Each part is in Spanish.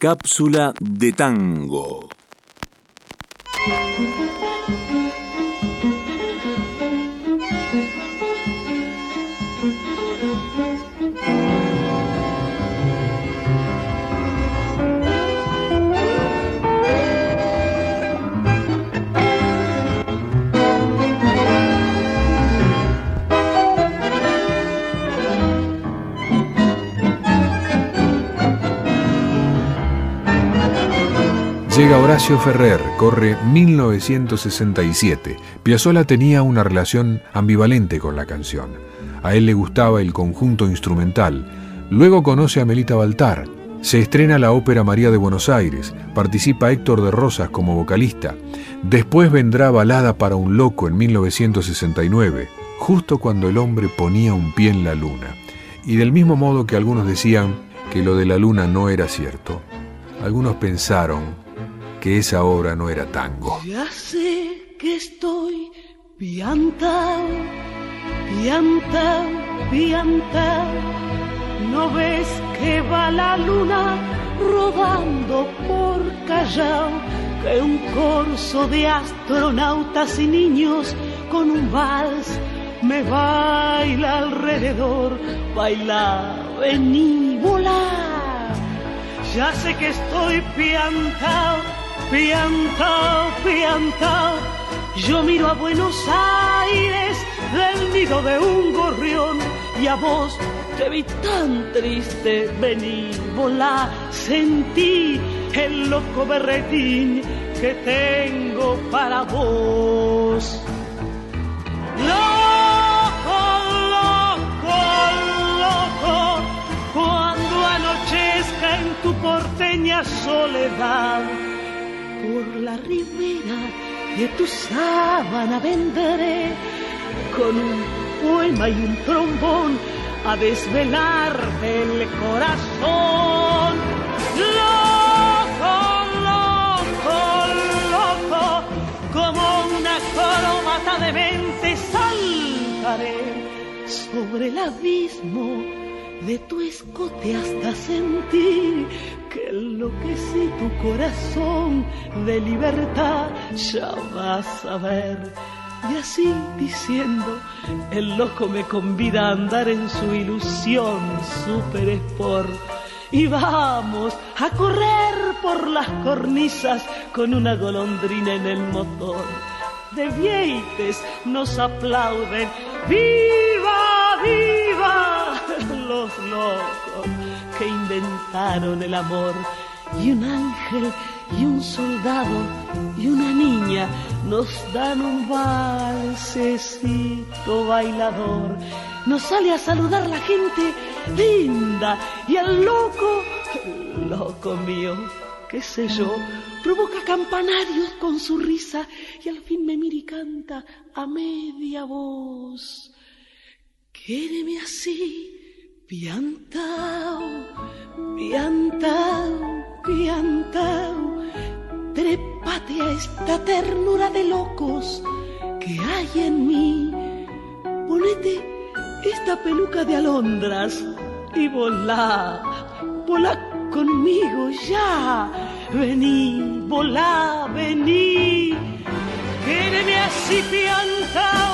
Cápsula de tango. Llega Horacio Ferrer, corre 1967. Piazzolla tenía una relación ambivalente con la canción. A él le gustaba el conjunto instrumental. Luego conoce a Melita Baltar. Se estrena la ópera María de Buenos Aires. Participa Héctor de Rosas como vocalista. Después vendrá Balada para un loco en 1969, justo cuando el hombre ponía un pie en la luna. Y del mismo modo que algunos decían que lo de la luna no era cierto, algunos pensaron que esa obra no era tango. Ya sé que estoy piantao, piantao, piantao. ¿No ves que va la luna rodando por Callao? Que un corso de astronautas y niños con un vals me baila alrededor. Baila, vení, volar. Ya sé que estoy piantao piantao, piantao. Yo miro a Buenos Aires del nido de un gorrión y a vos te vi tan triste, vení, volá, sentí el loco berretín que tengo para vos. Loco, loco, loco, cuando anochezca en tu porteña soledad por la ribera de tu sábana vendré con un poema y un trombón a desvelarte el corazón. Loco, loco, loco, como una coromata de mente saltaré sobre el abismo de tu escote hasta sentir que enloquecí tu corazón de libertad, ya vas a ver. Y así diciendo, el loco me convida a andar en su ilusión super sport. Y vamos a correr por las cornisas con una golondrina en el motor. De vieites nos aplauden, ¡viva, el amor. Y un ángel y un soldado y una niña nos dan un valsecito bailador. Nos sale a saludar la gente linda y el loco, loco mío, qué sé yo, provoca campanarios con su risa y al fin me mira y canta a media voz. Quéreme así Piantao, piantao, piantao, trépate a esta ternura de locos que hay en mí. Ponete esta peluca de alondras y volá, volá conmigo ya. Vení, volá, vení. Quéreme así piantao,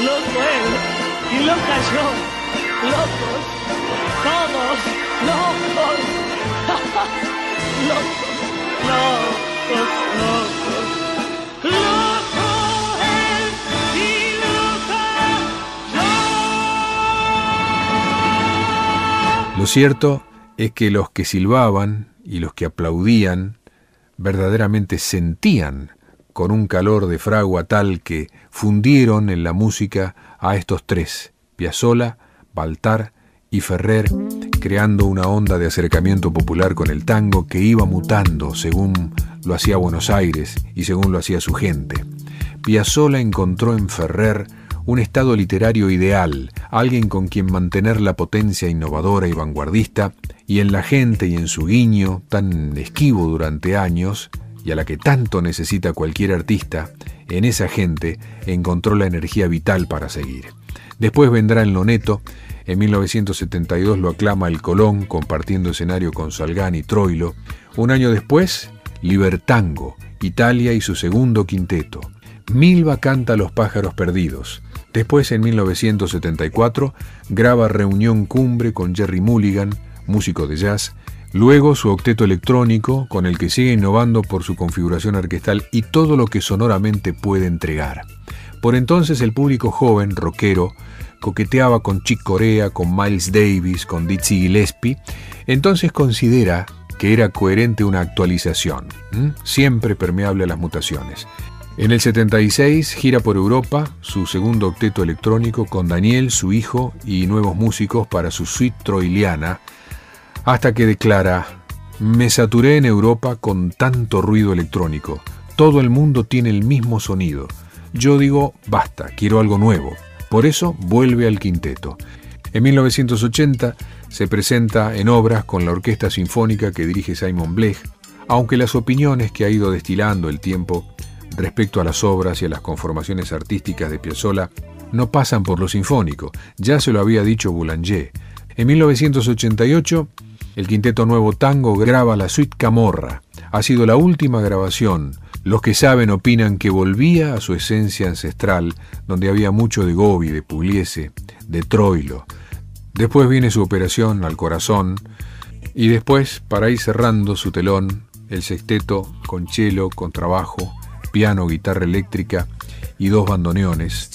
loco él y loca yo, locos, todos. Locos, locos, locos. Lo cierto es que los que silbaban y los que aplaudían verdaderamente sentían con un calor de fragua tal que fundieron en la música a estos tres, Piazzolla, Baltar y Ferrer, creando una onda de acercamiento popular con el tango que iba mutando según lo hacía Buenos Aires y según lo hacía su gente. Piazzolla encontró en Ferrer un estado literario ideal, alguien con quien mantener la potencia innovadora y vanguardista, y en la gente y en su guiño, tan esquivo durante años, y a la que tanto necesita cualquier artista, en esa gente encontró la energía vital para seguir. Después vendrá en lo neto, en 1972 lo aclama el Colón compartiendo escenario con Salgán y Troilo. Un año después, Libertango, Italia y su segundo quinteto. Milva canta Los pájaros perdidos. Después, en 1974, graba Reunión Cumbre con Jerry Mulligan, músico de jazz. Luego su octeto electrónico, con el que sigue innovando por su configuración orquestal y todo lo que sonoramente puede entregar. Por entonces el público joven, rockero, coqueteaba con Chick Corea, con Miles Davis, con Dizzy Gillespie, entonces considera que era coherente una actualización, siempre permeable a las mutaciones. En el 76 gira por Europa su segundo octeto electrónico con Daniel, su hijo y nuevos músicos para su suite troiliana, hasta que declara, me saturé en Europa con tanto ruido electrónico, todo el mundo tiene el mismo sonido. Yo digo, basta, quiero algo nuevo. Por eso vuelve al quinteto. En 1980 se presenta en obras con la Orquesta Sinfónica que dirige Simon Blech, aunque las opiniones que ha ido destilando el tiempo respecto a las obras y a las conformaciones artísticas de Piazzolla no pasan por lo sinfónico, ya se lo había dicho Boulanger. En 1988, el Quinteto Nuevo Tango graba la suite Camorra. Ha sido la última grabación. Los que saben opinan que volvía a su esencia ancestral, donde había mucho de Gobi, de Pugliese, de Troilo. Después viene su operación al corazón, y después, para ir cerrando su telón, el sexteto con cello, con trabajo, piano, guitarra eléctrica y dos bandoneones.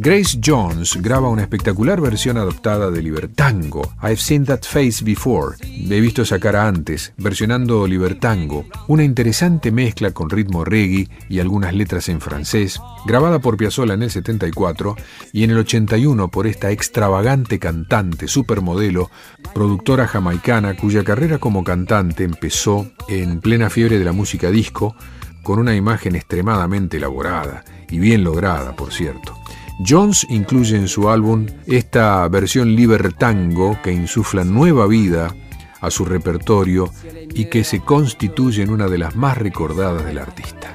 Grace Jones graba una espectacular versión adoptada de Libertango, I've Seen That Face Before, he visto esa cara antes, versionando Libertango, una interesante mezcla con ritmo reggae y algunas letras en francés, grabada por Piazzolla en el 74 y en el 81 por esta extravagante cantante, supermodelo, productora jamaicana cuya carrera como cantante empezó en plena fiebre de la música disco, con una imagen extremadamente elaborada y bien lograda, por cierto. Jones incluye en su álbum esta versión libertango que insufla nueva vida a su repertorio y que se constituye en una de las más recordadas del artista.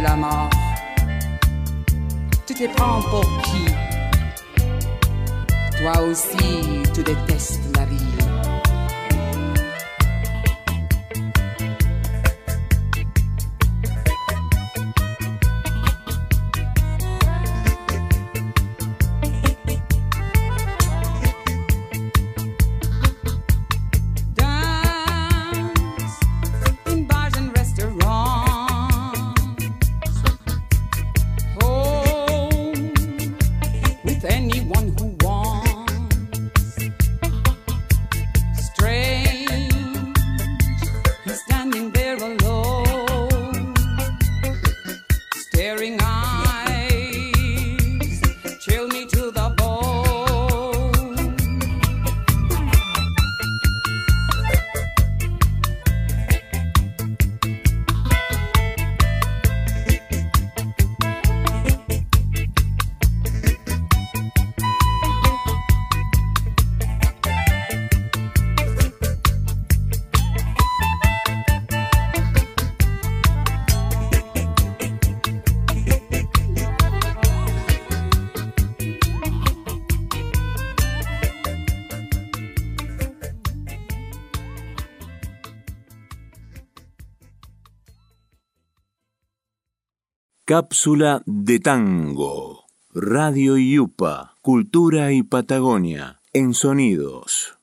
la mort. Tu te prends pour qui? Toi aussi, tu détestes la vie. Cápsula de tango. Radio Yupa, Cultura y Patagonia, en sonidos.